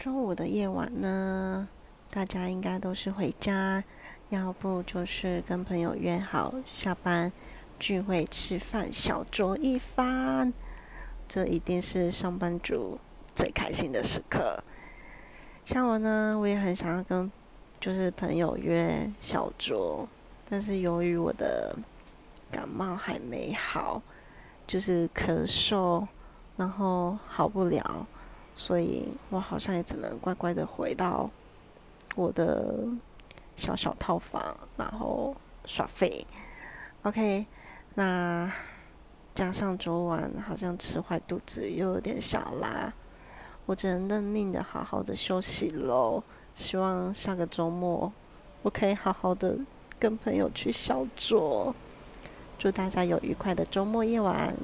周五的夜晚呢，大家应该都是回家，要不就是跟朋友约好下班聚会吃饭，小酌一番。这一定是上班族最开心的时刻。像我呢，我也很想要跟就是朋友约小酌，但是由于我的感冒还没好，就是咳嗽，然后好不了。所以我好像也只能乖乖的回到我的小小套房，然后耍废。OK，那加上昨晚好像吃坏肚子，又有点小拉，我只能认命的好好的休息喽。希望下个周末我可以好好的跟朋友去小酌。祝大家有愉快的周末夜晚。